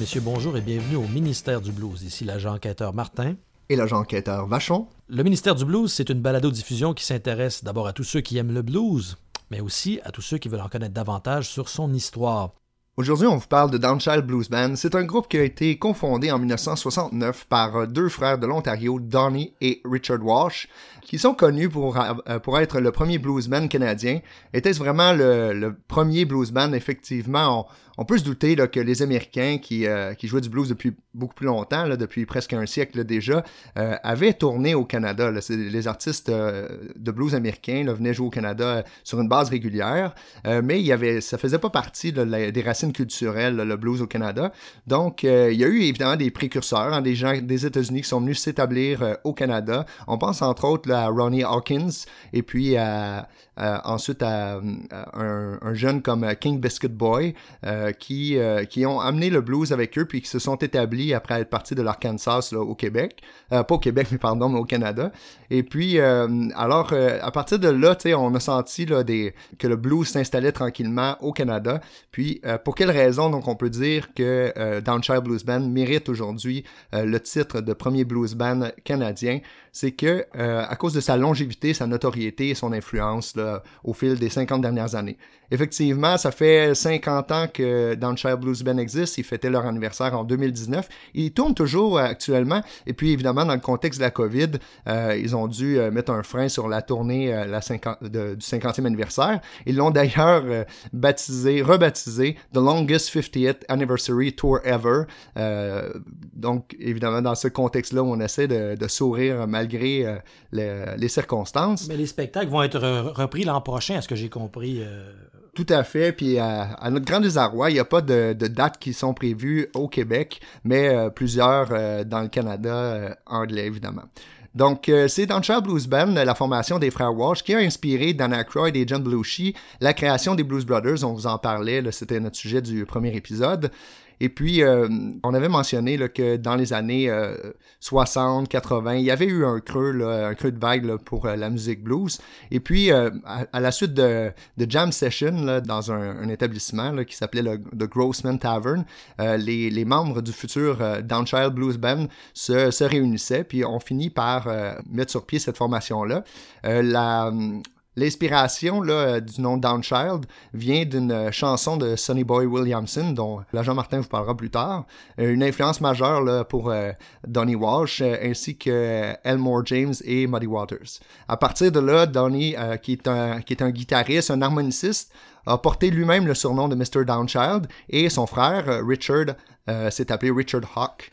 Messieurs, bonjour et bienvenue au ministère du blues. Ici l'agent enquêteur Martin. Et l'agent enquêteur Vachon. Le ministère du blues, c'est une balado-diffusion qui s'intéresse d'abord à tous ceux qui aiment le blues, mais aussi à tous ceux qui veulent en connaître davantage sur son histoire. Aujourd'hui, on vous parle de Downchild Blues Band. C'est un groupe qui a été confondé en 1969 par deux frères de l'Ontario, Donnie et Richard Walsh, qui sont connus pour, euh, pour être le premier blues band canadien. Était-ce vraiment le, premier blues band? Effectivement, on, peut se douter que les Américains qui, euh, qui jouaient du blues depuis beaucoup plus longtemps, depuis presque un siècle déjà, euh, avaient tourné au Canada. Les artistes de blues américains venaient jouer au Canada sur une base régulière, mais il y avait, ça faisait pas partie des racines culturelles, le blues au Canada. Donc, il y a eu évidemment des précurseurs, hein, des gens des États-Unis qui sont venus s'établir au Canada. On pense entre autres à Ronnie Hawkins et puis ensuite à, un, un, jeune comme King Biscuit Boy euh, qui, euh, qui ont amené le blues avec eux puis qui se sont établis après être partis de l'Arkansas au Québec. Euh, pas au Québec, mais pardon, mais au Canada. Et puis, alors, à partir de là, on a senti que le blues s'installait tranquillement au Canada. Puis, pour quelle raison, donc, on peut dire que Downshire Blues Band mérite aujourd'hui le titre de premier blues band canadien? C'est que à cause de sa longévité, sa notoriété et son influence au fil des 50 dernières années. Effectivement, ça fait 50 ans que Downshire Blues Band existe. Ils fêtaient leur anniversaire en 2019. Ils tournent toujours euh, actuellement. Et puis, évidemment, dans le contexte de la COVID, euh, ils ont dû euh, mettre un frein sur la tournée la 50, de, du 50e anniversaire. Ils l'ont d'ailleurs baptisé, rebaptisé The Longest 50th Anniversary Tour Ever. donc, évidemment, dans ce contexte-là, on essaie de sourire malgré les, les, circonstances. Mais les spectacles vont être repris l'an prochain, à ce que j'ai compris. Tout à fait. Puis à, notre grand désarroi, il n'y a pas de, de, dates qui sont prévues au Québec, mais euh, plusieurs euh, dans le Canada euh, anglais, évidemment. Donc, c'est dans le Blues Band, la formation des frères Walsh, qui a inspiré Dan Aykroyd et John Belushi la création des Blues Brothers. On vous en parlait, c'était notre sujet du premier épisode. Et puis, euh, on avait mentionné que dans les années 60, euh, 80, il y avait eu un creux, un creux de vague pour euh, la musique blues. Et puis, à, la suite de, de jam session dans un, établissement qui s'appelait le The Grossman Tavern, les, les, membres du futur Downchild Blues Band se, se réunissaient, puis on finit par mettre sur pied cette formation-là. la L'inspiration euh, du nom Downchild vient d'une euh, chanson de Sonny Boy Williamson, dont l'agent Martin vous parlera plus tard. Euh, une influence majeure pour Donny Walsh, ainsi que Elmore James et Muddy Waters. À partir de là, Donny, qui, est un, guitariste, un harmoniciste, a porté lui-même le surnom de Mr. Downchild, et son frère, Richard, s'est appelé Richard Hawk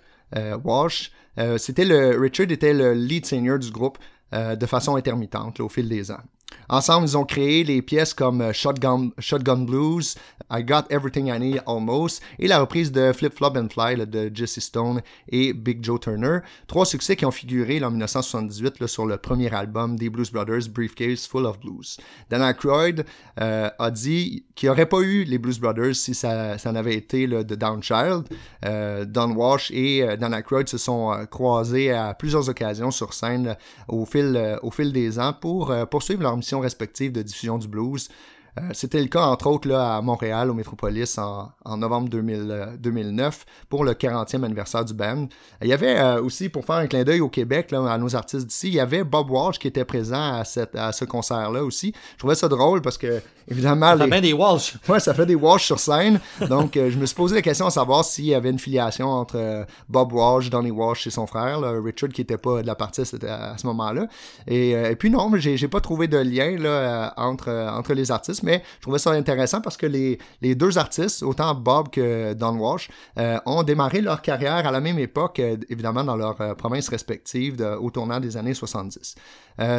Walsh. c'était le, Richard était le lead singer du groupe de façon intermittente au fil des ans. Ensemble, ils ont créé les pièces comme euh, Shotgun, Shotgun Blues, I Got Everything I Need Almost et la reprise de Flip Flop and Fly de Jesse Stone et Big Joe Turner. Trois succès qui ont figuré en 1978 sur le premier album des Blues Brothers, Briefcase Full of Blues. Dan Aykroyd euh, a dit qu'il n'y aurait pas eu les Blues Brothers si ça, ça n'avait été de Downchild. Euh, Don Walsh et Dan Aykroyd se sont croisés à plusieurs occasions sur scène au, fil, au fil des ans pour poursuivre leur mission respective de diffusion du blues. Euh, c'était le cas, entre autres, là, à Montréal, au Métropolis, en, novembre 2009, euh, pour le 40e anniversaire du band. Il y avait euh, aussi, pour faire un clin d'œil au Québec, là, à nos artistes d'ici, il y avait Bob Walsh qui était présent à, cette, à ce concert-là aussi. Je trouvais ça drôle parce que, évidemment... Ça fait des Walsh. Ouais, ça fait des Walsh sur scène. Donc, je me suis posé la question à savoir s'il y avait une filiation entre Bob Walsh, Donny Walsh et son frère, Richard, qui n'était pas de la partie à, ce moment-là. Et, et, puis non, j'ai pas trouvé de lien là, entre, entre les artistes, mais je trouvais ça intéressant parce que les, deux artistes, autant Bob que Don Walsh, euh, ont démarré leur carrière à la même époque, euh, évidemment dans leurs euh, provinces respectives au tournant des années 70.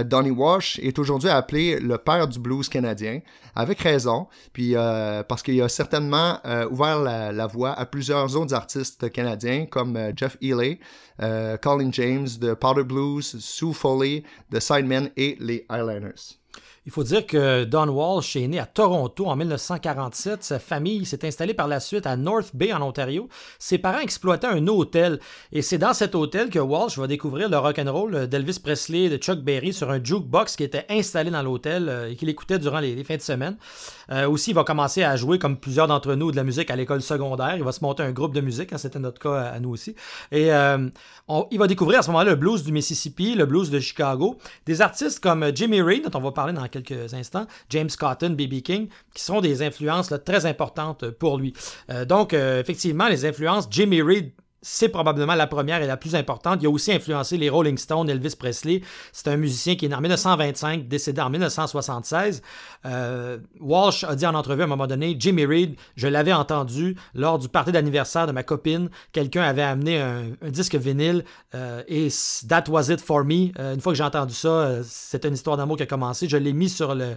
Donny Walsh est aujourd'hui appelé le père du blues canadien, avec raison, puis parce qu'il a certainement ouvert la, voie à plusieurs autres artistes canadiens comme Jeff Ely, Colin James de Powder Blues, Sue Foley, The Sidemen et les Highliners. Il faut dire que Don Walsh est né à Toronto en 1947. Sa famille s'est installée par la suite à North Bay en Ontario. Ses parents exploitaient un hôtel et c'est dans cet hôtel que Walsh va découvrir le rock and roll d'Elvis Presley et de Chuck Berry sur un jukebox qui était installé dans l'hôtel euh, et qu'il écoutait durant les, fins de semaine. Euh, aussi, il va commencer à jouer comme plusieurs d'entre nous de la musique à l'école secondaire. Il va se monter un groupe de musique, hein, c'était notre cas à, nous aussi. Et euh, il va découvrir à ce moment-là le blues du Mississippi, le blues de Chicago, des artistes comme Jimmy Reed dont on va parler dans quelques quelques instants, James Cotton, B.B. King, qui sont des influences très importantes pour lui. Euh, donc, euh, effectivement, les influences, Jimmy Reed c'est probablement la première et la plus importante. Il a aussi influencé les Rolling Stones, Elvis Presley. C'est un musicien qui est né en 1925, décédé en 1976. Euh, Walsh a dit en entrevue à un moment donné, Jimmy Reed, je l'avais entendu lors du party d'anniversaire de ma copine. Quelqu'un avait amené un, disque vinyle euh, et That Was It For Me. Euh, une fois que j'ai entendu ça, c'est une histoire d'amour qui a commencé. Je l'ai mis sur le,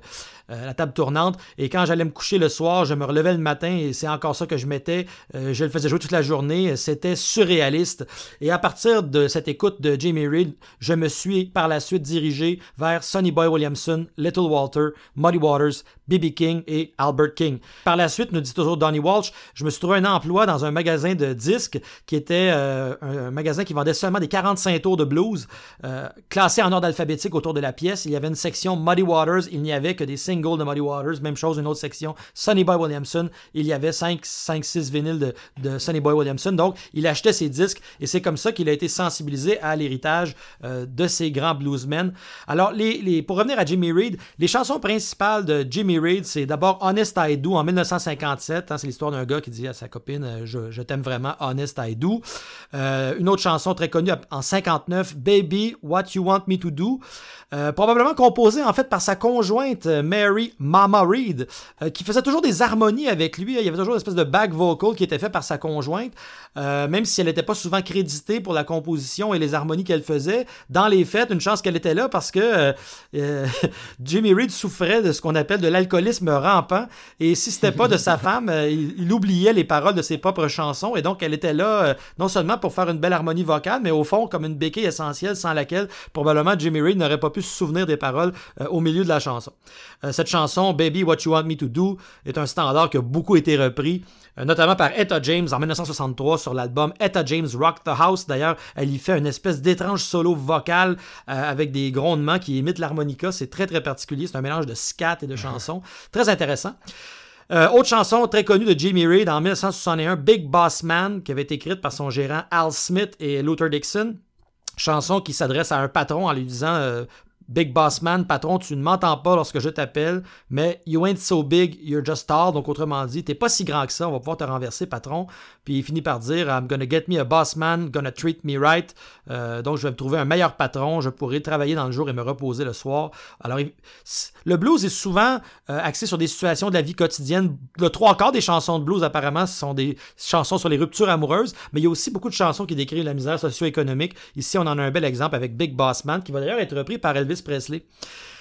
la table tournante et quand j'allais me coucher le soir, je me relevais le matin et c'est encore ça que je mettais. je le faisais jouer toute la journée. C'était surréaliste. Et à partir de cette écoute de Jamie Reed, je me suis par la suite dirigé vers Sonny Boy Williamson, Little Walter, Muddy Waters, B.B. King et Albert King. Par la suite, nous dit toujours Donnie Walsh, je me suis trouvé un emploi dans un magasin de disques qui était euh, un, magasin qui vendait seulement des 45 tours de blues, euh, classés en ordre alphabétique autour de la pièce. Il y avait une section Muddy Waters, il n'y avait que des singles de Muddy Waters. Même chose, une autre section Sonny Boy Williamson, il y avait 5-6 vinyles de, de Sonny Boy Williamson. Donc, il achetait ses disques et c'est comme ça qu'il a été sensibilisé à l'héritage euh, de ces grands bluesmen. Alors, les, pour revenir à Jimmy Reed, les chansons principales de Jimmy Reed, c'est d'abord Honest I Do en 1957. Hein, c'est l'histoire d'un gars qui dit à sa copine euh, Je, t'aime vraiment, Honest I Do. Euh, une autre chanson très connue en 59, Baby, What You Want Me to Do. probablement composée en fait par sa conjointe Mary Mama Reed, qui faisait toujours des harmonies avec lui. Il y avait toujours une espèce de back vocal qui était fait par sa conjointe. même si elle n'était pas souvent créditée pour la composition et les harmonies qu'elle faisait. Dans les fêtes, une chance qu'elle était là parce que euh, euh, Jimmy Reed souffrait de ce qu'on appelle de l'alcoolisme rampant. Et si c'était pas de sa femme, euh, il, oubliait les paroles de ses propres chansons. Et donc, elle était là non seulement pour faire une belle harmonie vocale, mais au fond, comme une béquille essentielle sans laquelle probablement Jimmy Reed n'aurait pas pu se souvenir des paroles au milieu de la chanson. Cette chanson, Baby What You Want Me to Do, est un standard qui a beaucoup été repris. Euh, notamment par Etta James en 1963 sur l'album Etta James Rock the House. D'ailleurs, elle y fait une espèce d'étrange solo vocal euh, avec des grondements qui imitent l'harmonica. C'est très très particulier. C'est un mélange de scat et de chansons. Très intéressant. Euh, autre chanson très connue de Jimmy Reed en 1961, Big Boss Man, qui avait été écrite par son gérant Al Smith et Luther Dixon. Chanson qui s'adresse à un patron en lui disant Big Boss Man, patron, tu ne m'entends pas lorsque je t'appelle, mais you ain't so big, you're just tall. Donc, autrement dit, t'es pas si grand que ça, on va pouvoir te renverser, patron. Puis il finit par dire I'm gonna get me a boss man, gonna treat me right. Euh, donc, je vais me trouver un meilleur patron, je pourrai travailler dans le jour et me reposer le soir. Alors, le blues est souvent euh, axé sur des situations de la vie quotidienne. Le trois quarts des chansons de blues, apparemment, ce sont des chansons sur les ruptures amoureuses, mais il y a aussi beaucoup de chansons qui décrivent la misère socio-économique. Ici, on en a un bel exemple avec Big Boss Man, qui va d'ailleurs être repris par Elvis Presley.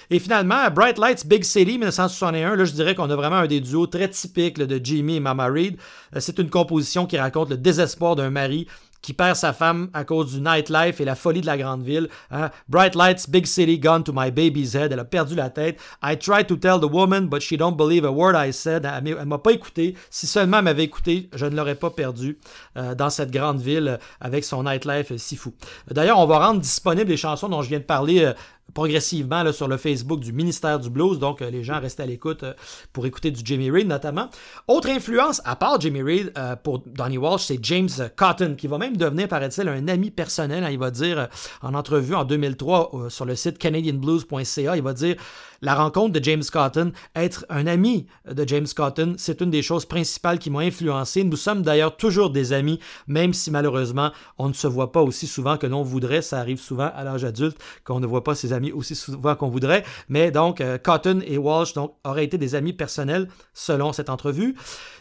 Et finalement, Bright Lights Big City 1961, là je dirais qu'on a vraiment un des duos très typiques de Jimmy et Mama Reed. Euh, c'est une composition qui raconte le désespoir d'un mari qui perd sa femme à cause du nightlife et la folie de la grande ville. Hein. Bright lights, big city, gone to my baby's head. Elle a perdu la tête. I tried to tell the woman, but she don't believe a word I said. Elle, m'a pas écouté. Si seulement elle m'avait écouté, je ne l'aurais pas perdu euh, dans cette grande ville avec son nightlife si fou. D'ailleurs, on va rendre disponibles les chansons dont je viens de parler euh, progressivement là, sur le Facebook du ministère du Blues. Donc, euh, les gens restent à l'écoute euh, pour écouter du Jimmy Reed notamment. Autre influence, à part Jimmy Reed, euh, pour Donnie Walsh, c'est James Cotton, qui va même devenir, paraît-il, un ami personnel. Hein. il va dire en entrevue en 2003 sur le site canadianblues.ca, il va dire la rencontre de James Cotton, être un ami de James Cotton, c'est une des choses principales qui m'ont influencé. Nous sommes d'ailleurs toujours des amis, même si malheureusement on ne se voit pas aussi souvent que l'on voudrait. Ça arrive souvent à l'âge adulte qu'on ne voit pas ses amis aussi souvent qu'on voudrait. Mais donc, euh, Cotton et Walsh donc, auraient été des amis personnels selon cette entrevue.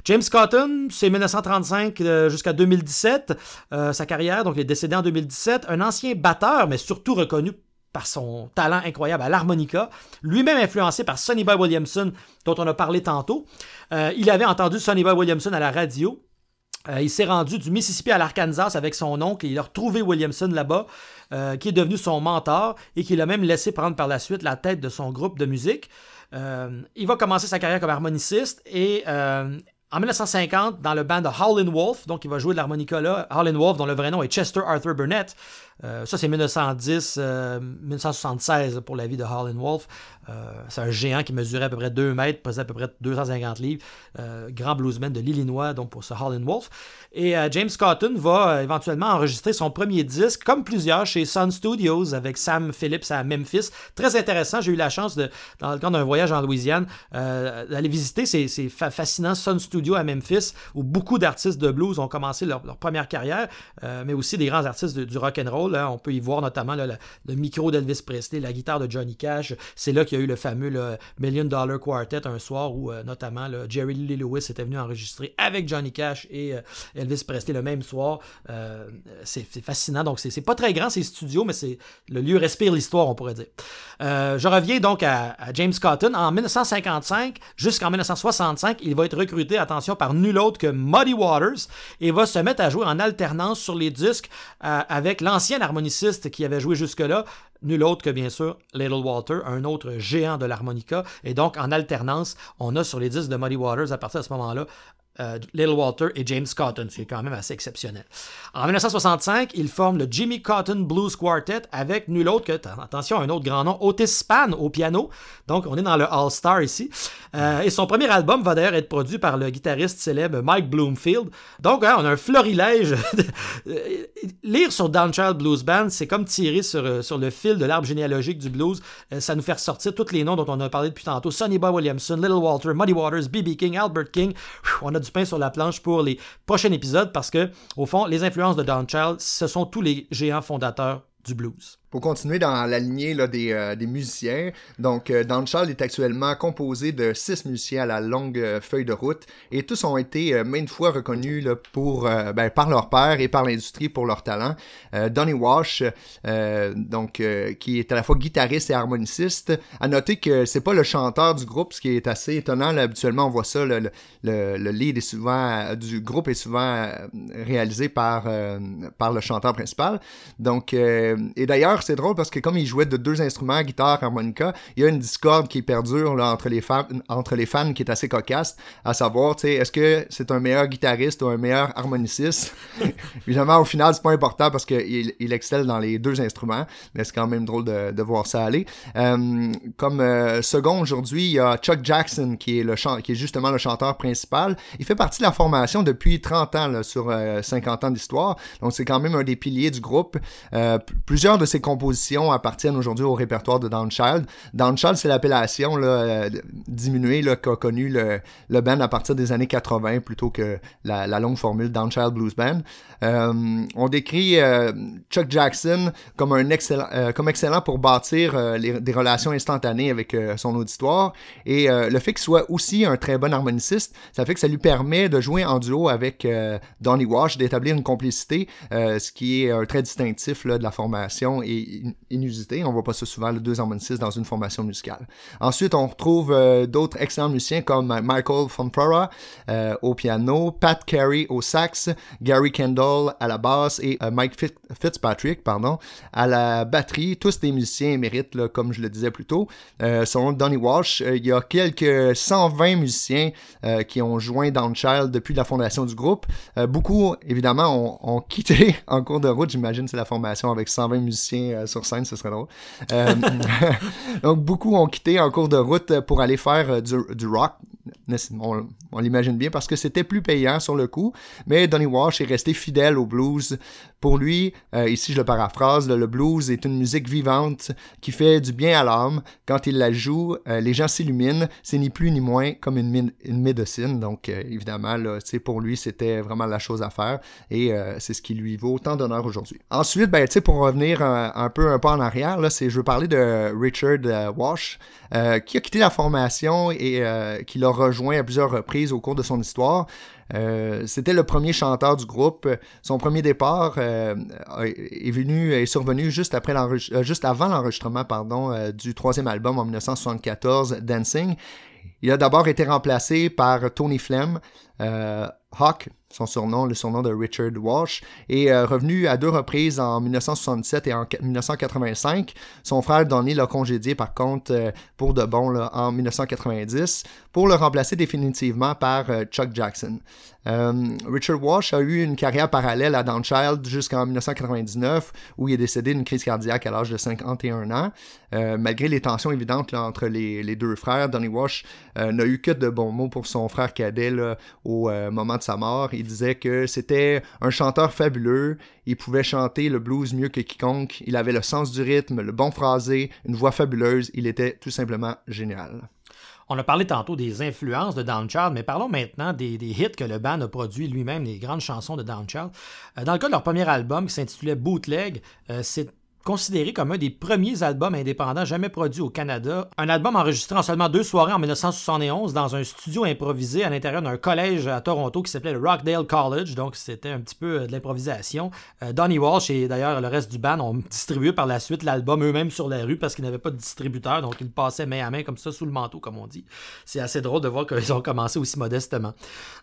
James Cotton, c'est 1935 euh, jusqu'à 2017, euh, sa carrière, donc il est décédé en 2017, un ancien batteur, mais surtout reconnu par son talent incroyable à l'harmonica, lui-même influencé par Sonny Boy Williamson, dont on a parlé tantôt. Euh, il avait entendu Sonny Boy Williamson à la radio. Euh, il s'est rendu du Mississippi à l'Arkansas avec son oncle et il a retrouvé Williamson là-bas, euh, qui est devenu son mentor et qui l'a même laissé prendre par la suite la tête de son groupe de musique. il va commencer sa carrière comme harmoniciste et en 1950, dans le band de Howlin' Wolf, donc il va jouer de l'harmonica là, Howlin' Wolf, dont le vrai nom est Chester Arthur Burnett. Euh, ça, c'est 1910, 1976 euh, pour la vie de Howlin' Wolf. Euh, c'est un géant qui mesurait à peu près 2 mètres, pesait à peu près 250 livres. grand bluesman de l'Illinois, donc pour ce Howlin' Wolf. Et James Cotton va éventuellement enregistrer son premier disque, comme plusieurs, chez Sun Studios, avec Sam Phillips à Memphis. Très intéressant. J'ai eu la chance, de, dans le cadre d'un voyage en Louisiane, d'aller visiter ces, ces fascinants Sun Studios à Memphis, où beaucoup d'artistes de blues ont commencé leur, première carrière, mais aussi des grands artistes du rock and roll. On peut y voir notamment le, micro d'Elvis Presley, la guitare de Johnny Cash. C'est là qu'il y a eu le fameux Million Dollar Quartet un soir où euh, notamment Jerry Lee Lewis était venu enregistrer avec Johnny Cash et euh, Elvis Presley le même soir. Euh, c'est fascinant. Donc, c'est pas très grand ces studios, mais c'est le lieu respire l'histoire, on pourrait dire. je reviens donc à, James Cotton. En 1955 jusqu'en 1965, il va être recruté, attention, par nul autre que Muddy Waters et va se mettre à jouer en alternance sur les disques avec l'ancien harmoniciste qui avait joué jusque-là, nul autre que bien sûr Little Walter, un autre géant de l'harmonica. Et donc, en alternance, on a sur les disques de Muddy Waters, à partir de ce moment-là, euh, Little Walter et James Cotton, ce qui est quand même assez exceptionnel. En 1965, il forme le Jimmy Cotton Blues Quartet avec nul autre que, attention, un autre grand nom, Otis Spann au piano. Donc, on est dans le All-Star ici. Euh, et son premier album va d'ailleurs être produit par le guitariste célèbre Mike Bloomfield. Donc, hein, on a un florilège. Lire sur Downchild Blues Band, c'est comme tirer sur, euh, sur le fil de l'arbre généalogique du blues. ça nous fait ressortir tous les noms dont on a parlé depuis tantôt. Sonny Boy Williamson, Little Walter, Muddy Waters, B.B. King, Albert King. Du pain sur la planche pour les prochains épisodes parce que, au fond, les influences de Don Child, ce sont tous les géants fondateurs du blues. Pour continuer dans la lignée là, des, euh, des, musiciens, donc euh, Charles est actuellement composé de six musiciens à la longue euh, feuille de route et tous ont été euh, maintes fois reconnus là, pour, ben, par leur père et par l'industrie pour leur talent. Donny Wash, donc qui est à la fois guitariste et harmoniciste, a noté que c'est pas le chanteur du groupe, ce qui est assez étonnant. Là, habituellement, on voit ça, le, le, le, lead est souvent du groupe est souvent réalisé par par le chanteur principal. Donc et d'ailleurs c'est drôle parce que comme il jouait de deux instruments, guitare, harmonica, il y a une discorde qui perdure là, entre, les fans, entre les fans qui est assez cocasse, à savoir, tu sais, est-ce que c'est un meilleur guitariste ou un meilleur harmoniciste? Évidemment, au final, c'est pas important parce qu'il il excelle dans les deux instruments, mais c'est quand même drôle de, voir ça aller. Euh, comme euh, second aujourd'hui, il y a Chuck Jackson qui est, le qui est justement le chanteur principal. Il fait partie de la formation depuis 30 ans là, sur 50 euh, ans d'histoire, donc c'est quand même un des piliers du groupe. plusieurs de ses appartiennent aujourd'hui au répertoire de Downchild. Downchild, c'est l'appellation euh, diminuée qu'a connu le, le, band à partir des années 80 plutôt que la, longue formule Downchild Blues Band. Euh, on décrit euh, Chuck Jackson comme un excellent, comme excellent pour bâtir des relations instantanées avec son auditoire et le fait qu'il soit aussi un très bon harmoniciste, ça fait que ça lui permet de jouer en duo avec Donny Wash, d'établir une complicité, ce qui est un trait distinctif de la formation et inusité. On voit pas ça souvent, le deux harmonistes dans une formation musicale. Ensuite, on retrouve euh, d'autres excellents musiciens comme Michael Fonfara euh, au piano, Pat Carey au sax, Gary Kendall à la basse et euh, Mike Fitzpatrick pardon, à la batterie. Tous des musiciens émérites, là, comme je le disais plus tôt. selon Donny Walsh, il y a quelques 120 musiciens qui ont joint Downchild depuis la fondation du groupe. beaucoup, évidemment, ont, ont quitté en cours de route. J'imagine c'est la formation avec 120 musiciens euh, sur scène, ce serait drôle. Euh, donc, beaucoup ont quitté en cours de route pour aller faire euh, du, rock. On, l'imagine bien parce que c'était plus payant sur le coup, mais Donny Walsh est resté fidèle au blues. Pour lui, ici je le paraphrase, le blues est une musique vivante qui fait du bien à l'âme. Quand il la joue, les gens s'illuminent. C'est ni plus ni moins comme une, une médecine. Donc évidemment, là, pour lui, c'était vraiment la chose à faire et c'est ce qui lui vaut tant d'honneur aujourd'hui. Ensuite, ben, pour revenir un peu un en arrière, là, je veux parler de Richard euh, euh, qui a quitté la formation et euh, qui l'a rejoint à plusieurs reprises au cours de son histoire. c'était le premier chanteur du groupe. Son premier départ est venu est survenu juste après juste avant l'enregistrement pardon du troisième album en 1974, Dancing. Il a d'abord été remplacé par Tony Flem, Hawk son surnom, le surnom de Richard Walsh, est revenu à deux reprises en 1967 et en 1985. Son frère Donnie l'a congédié par contre pour de bon en 1990 pour le remplacer définitivement par Chuck Jackson. Richard Walsh a eu une carrière parallèle à Downchild jusqu'en 1999 où il est décédé d'une crise cardiaque à l'âge de 51 ans. malgré les tensions évidentes entre les, deux frères, Donnie Walsh n'a eu que de bons mots pour son frère cadet au moment de sa mort il disait que c'était un chanteur fabuleux, il pouvait chanter le blues mieux que quiconque, il avait le sens du rythme, le bon phrasé, une voix fabuleuse, il était tout simplement génial. On a parlé tantôt des influences de Downchild, mais parlons maintenant des, hits que le band a produit lui-même, les grandes chansons de Downchild. Euh, dans le cas de leur premier album qui s'intitulait Bootleg, euh, c'est considéré comme un des premiers albums indépendants jamais produits au Canada. Un album enregistré en seulement deux soirées en 1971 dans un studio improvisé à l'intérieur d'un collège à Toronto qui s'appelait le Rockdale College, donc c'était un petit peu euh, de l'improvisation. Euh, Donnie Walsh et d'ailleurs le reste du band ont distribué par la suite l'album eux-mêmes sur la rue parce qu'ils n'avaient pas de distributeur, donc ils passaient main à main comme ça sous le manteau, comme on dit. C'est assez drôle de voir qu'ils ont commencé aussi modestement.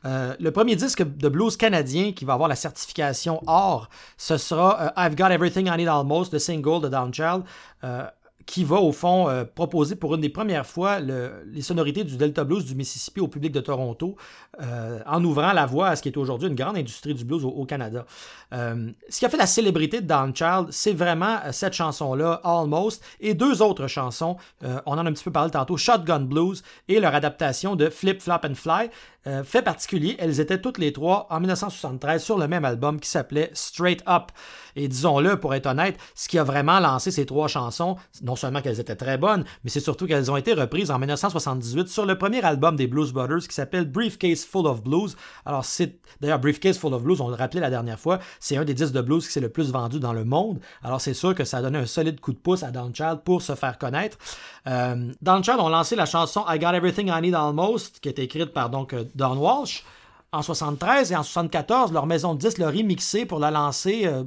Euh, le premier disque de blues canadien qui va avoir la certification or, ce sera I've Got Everything I Need Almost de single de Downchild, euh, qui va au fond euh, proposer pour une des premières fois les sonorités du Delta Blues du Mississippi au public de Toronto, euh, en ouvrant la voie à ce qui est aujourd'hui une grande industrie du blues au, Canada. ce qui a fait la célébrité de Downchild, c'est vraiment cette chanson-là, Almost, et deux autres chansons, on en a un petit peu parlé tantôt, Shotgun Blues et leur adaptation de Flip, Flop and Fly. fait particulier, elles étaient toutes les trois en 1973 sur le même album qui s'appelait Straight Up. Et disons-le, pour être honnête, ce qui a vraiment lancé ces trois chansons, non seulement qu'elles étaient très bonnes, mais c'est surtout qu'elles ont été reprises en 1978 sur le premier album des Blues Brothers qui s'appelle Briefcase Full of Blues. Alors, c'est d'ailleurs Briefcase Full of Blues, on le rappelait la dernière fois, c'est un des disques de blues qui s'est le plus vendu dans le monde. Alors, c'est sûr que ça a donné un solide coup de pouce à Downchild pour se faire connaître. Euh, Downchild ont lancé la chanson I Got Everything I Need Almost, qui est écrite par donc euh, Don Walsh. En 73 et en 74, leur maison de disques l'a remixé pour la lancer euh,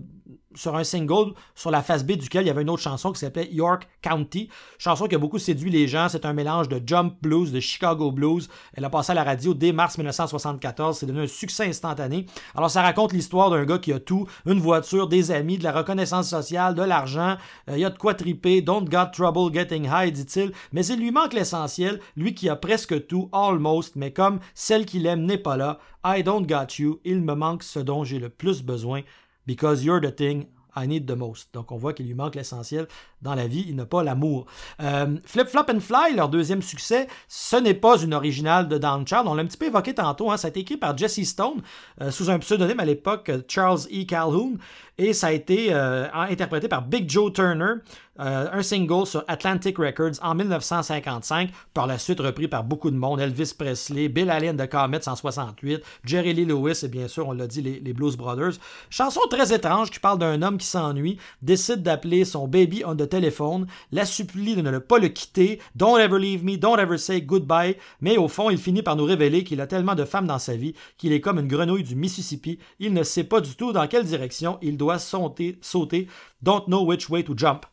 sur un single sur la face B duquel il y avait une autre chanson qui s'appelait York County. Chanson qui a beaucoup séduit les gens. C'est un mélange de jump blues, de Chicago blues. Elle a passé à la radio dès mars 1974. C'est devenu un succès instantané. Alors ça raconte l'histoire d'un gars qui a tout, une voiture, des amis, de la reconnaissance sociale, de l'argent. Euh, il y a de quoi triper. Don't got trouble getting high, dit-il. Mais il lui manque l'essentiel. Lui qui a presque tout, almost, mais comme celle qu'il aime n'est pas là. I don't got you. Il me manque ce dont j'ai le plus besoin. Because you're the thing I need the most. Donc on voit qu'il lui manque l'essentiel dans la vie, il n'a pas l'amour. Euh, Flip Flop and Fly, leur deuxième succès, ce n'est pas une originale de Downchild. On l'a un petit peu évoqué tantôt. Hein. Ça a été écrit par Jesse Stone euh, sous un pseudonyme à l'époque, Charles E. Calhoun. Et ça a été euh, interprété par Big Joe Turner, euh, un single sur Atlantic Records en 1955, par la suite repris par beaucoup de monde, Elvis Presley, Bill Allen de Comets en 68, Jerry Lee Lewis et bien sûr, on l'a dit, les, les, Blues Brothers. Chanson très étrange qui parle d'un homme qui s'ennuie, décide d'appeler son baby on the téléphone, la supplie de ne pas le quitter, Don't ever leave me, don't ever say goodbye, mais au fond, il finit par nous révéler qu'il a tellement de femmes dans sa vie qu'il est comme une grenouille du Mississippi, il ne sait pas du tout dans quelle direction il doit sauter, sauter Don't Know Which Way to Jump.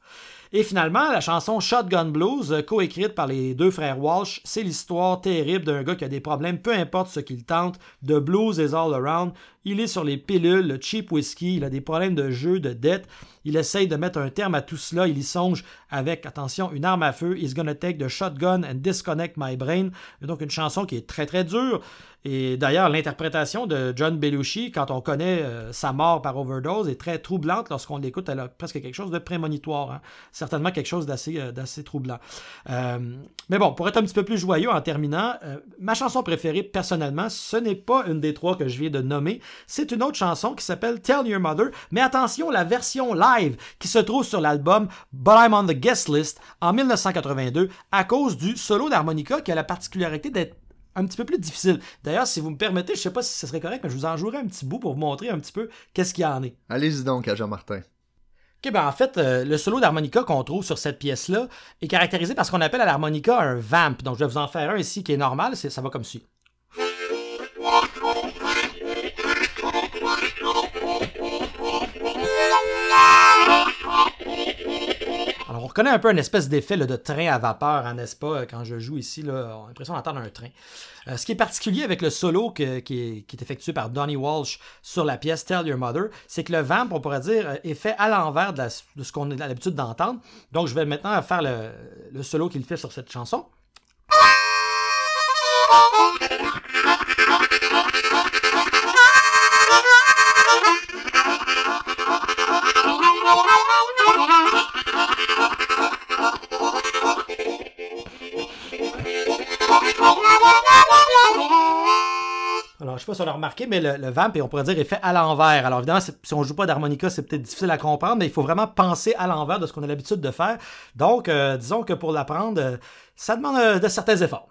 Et finalement, la chanson Shotgun Blues, coécrite par les deux frères Walsh, c'est l'histoire terrible d'un gars qui a des problèmes, peu importe ce qu'il tente, de blues is all around. Il est sur les pilules, le cheap whisky, il a des problèmes de jeu, de dette. Il essaye de mettre un terme à tout cela. Il y songe avec, attention, une arme à feu. He's gonna take the shotgun and disconnect my brain. Donc une chanson qui est très très dure. Et d'ailleurs, l'interprétation de John Belushi, quand on connaît euh, sa mort par overdose, est très troublante lorsqu'on l'écoute. Elle a presque quelque chose de prémonitoire. Hein. Certainement quelque chose d'assez euh, troublant. Euh, mais bon, pour être un petit peu plus joyeux en terminant, ma chanson préférée, personnellement, ce n'est pas une des trois que je viens de nommer. C'est une autre chanson qui s'appelle Tell Your Mother. Mais attention, la version live qui se trouve sur l'album But I'm on the Guest List en 1982 à cause du solo d'harmonica qui a la particularité d'être un petit peu plus difficile. D'ailleurs, si vous me permettez, je sais pas si ce serait correct, mais je vous en jouerai un petit bout pour vous montrer un petit peu qu'est-ce qu'il y en est. Allez-y donc à Jean-Martin. Ok, ben en fait, euh, le solo d'harmonica qu'on trouve sur cette pièce-là est caractérisé par ce qu'on appelle à l'harmonica un vamp. Donc, je vais vous en faire un ici qui est normal, ça va comme suit. Reconnaît un peu une espèce d'effet de train à vapeur, hein, n'est-ce pas, quand je joue ici. On a l'impression d'entendre un train. ce qui est particulier avec le solo qui, est, effectué par Donnie Walsh sur la pièce Tell Your Mother, c'est que le vamp, on pourrait dire, est fait à l'envers de, ce qu'on a l'habitude d'entendre. Donc, je vais maintenant faire le solo qu'il fait sur cette chanson. Alors, je sais pas si on l'a remarqué, mais le, vamp, et on pourrait dire, est fait à l'envers. Alors, évidemment, si on joue pas d'harmonica, c'est peut-être difficile à comprendre, mais il faut vraiment penser à l'envers de ce qu'on a l'habitude de faire. Donc, euh, disons que pour l'apprendre, euh, ça demande euh, de certains efforts.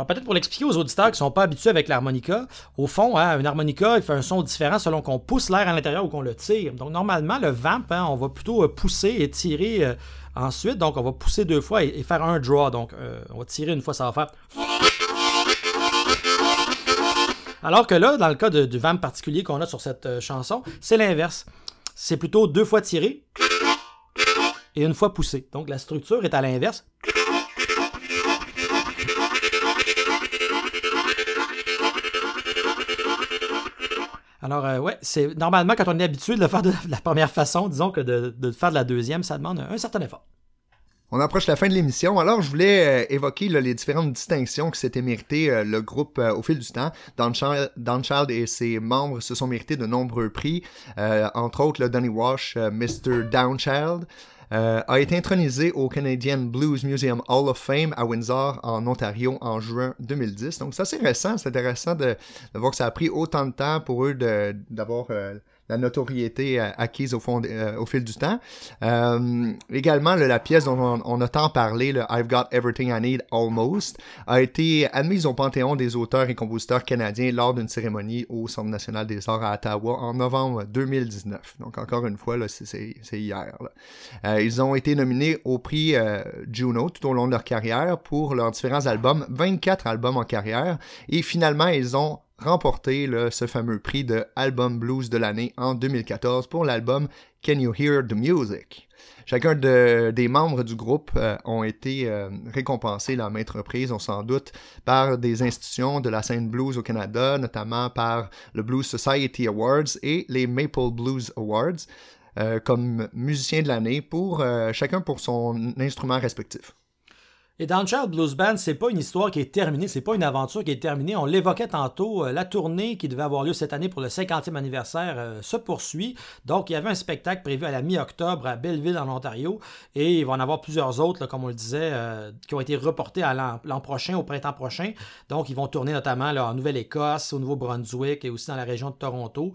Alors peut-être pour l'expliquer aux auditeurs qui ne sont pas habitués avec l'harmonica, au fond, hein, une harmonica, il fait un son différent selon qu'on pousse l'air à l'intérieur ou qu'on le tire. Donc normalement, le vamp, hein, on va plutôt pousser et tirer ensuite. Donc on va pousser deux fois et, faire un draw. Donc on va tirer une fois, ça va faire... Alors que là, dans le cas du vamp particulier qu'on a sur cette chanson, c'est l'inverse. C'est plutôt deux fois tiré et une fois poussé. Donc la structure est à l'inverse. Alors, euh, ouais, c'est normalement quand on est habitué de le faire de la première façon, disons que de, faire de la deuxième, ça demande un certain effort. On approche la fin de l'émission, alors je voulais euh, évoquer les différentes distinctions que s'était mérité euh, le groupe au fil du temps. Child et ses membres se sont mérités de nombreux prix, entre autres le Donny Wash, Mr. Downchild, euh, a été intronisé au Canadian Blues Museum Hall of Fame à Windsor, en Ontario, en juin 2010. Donc, c'est assez récent. C'est intéressant de, voir que ça a pris autant de temps pour eux d'avoir euh, la notoriété euh, acquise au, fond, euh, au fil du temps. Euh, également, la pièce dont on, a tant parlé, le I've Got Everything I Need Almost, a été admise au Panthéon des auteurs et compositeurs canadiens lors d'une cérémonie au Centre national des arts à Ottawa en novembre 2019. Donc encore une fois, c'est hier. ils ont été nominés au prix Juno tout au long de leur carrière pour leurs différents albums, 24 albums en carrière, et finalement, ils ont remporté ce fameux prix de Album Blues de l'année en 2014 pour l'album Can You Hear the Music? Chacun des membres du groupe euh, ont été euh, récompensés la maintes reprises, on s'en doute, par des institutions de la scène blues au Canada, notamment par le Blues Society Awards et les Maple Blues Awards, euh, comme musicien de l'année pour chacun pour son instrument respectif. Et Downchild Blues Band, c'est pas une histoire qui est terminée, c'est pas une aventure qui est terminée. On l'évoquait tantôt, euh, la tournée qui devait avoir lieu cette année pour le 50e anniversaire euh, se poursuit. Donc, il y avait un spectacle prévu à la mi-octobre à Belleville, en Ontario, et il va en avoir plusieurs autres, comme on le disait, euh, qui ont été reportés à l'an prochain, au printemps prochain. Donc, ils vont tourner notamment en Nouvelle-Écosse, au Nouveau-Brunswick et aussi dans la région de Toronto.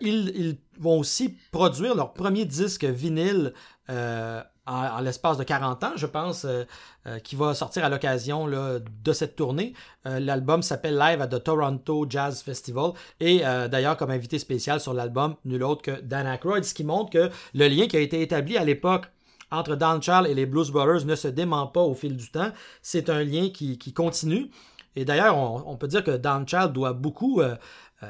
ils, vont aussi produire leur premier disque vinyle en, l'espace de 40 ans, je pense, euh, euh, qui va sortir à l'occasion de cette tournée. Euh, l'album s'appelle Live at the Toronto Jazz Festival et d'ailleurs comme invité spécial sur l'album, nul autre que Dan Aykroyd, ce qui montre que le lien qui a été établi à l'époque entre Dan Charles et les Blues Brothers ne se dément pas au fil du temps. C'est un lien qui, continue. Et d'ailleurs, on, peut dire que Dan Child doit beaucoup euh,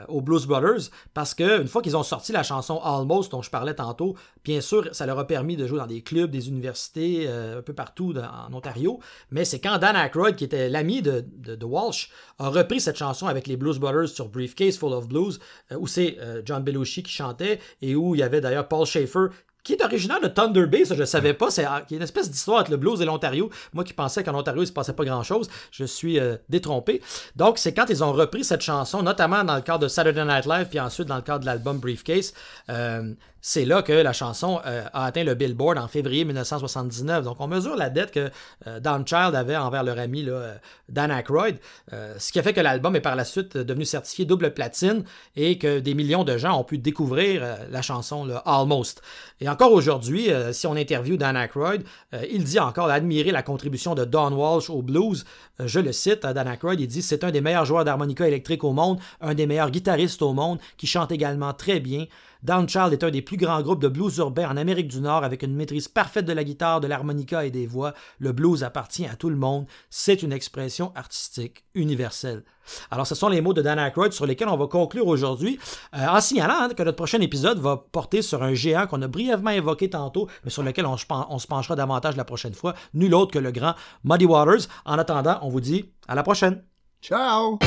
aux Blues Brothers parce qu'une fois qu'ils ont sorti la chanson Almost dont je parlais tantôt, bien sûr, ça leur a permis de jouer dans des clubs, des universités, euh, un peu partout en Ontario. Mais c'est quand Dan Aykroyd, qui était l'ami de, Walsh, a repris cette chanson avec les Blues Brothers sur Briefcase Full of Blues, euh, où c'est John Belushi qui chantait et où il y avait d'ailleurs Paul Schaefer qui est originaire de Thunder Bay, ça je ne savais pas, c'est une espèce d'histoire avec le blues et l'Ontario. Moi qui pensais qu'en Ontario il se passait pas grand-chose, je suis euh, détrompé. Donc c'est quand ils ont repris cette chanson, notamment dans le cadre de Saturday Night Live, puis ensuite dans le cadre de l'album Briefcase, euh, c'est là que la chanson euh, a atteint le Billboard en février 1979. Donc on mesure la dette que euh, Don Child avait envers leur ami euh, Dan Aykroyd, ce qui a fait que l'album est par la suite devenu certifié double platine et que des millions de gens ont pu découvrir la chanson Almost. Et encore aujourd'hui, si on interviewe Dan Aykroyd, il dit encore admirer la contribution de Don Walsh au blues. je le cite, Dan Aykroyd, il dit c'est un des meilleurs joueurs d'harmonica électrique au monde, un des meilleurs guitaristes au monde, qui chante également très bien. Downchild est un des plus grands groupes de blues urbain en Amérique du Nord avec une maîtrise parfaite de la guitare, de l'harmonica et des voix. Le blues appartient à tout le monde. C'est une expression artistique universelle. Alors, ce sont les mots de Dan Aykroyd sur lesquels on va conclure aujourd'hui, euh, en signalant hein, que notre prochain épisode va porter sur un géant qu'on a brièvement évoqué tantôt, mais sur lequel on, on se penchera davantage la prochaine fois, nul autre que le grand Muddy Waters. En attendant, on vous dit à la prochaine. Ciao!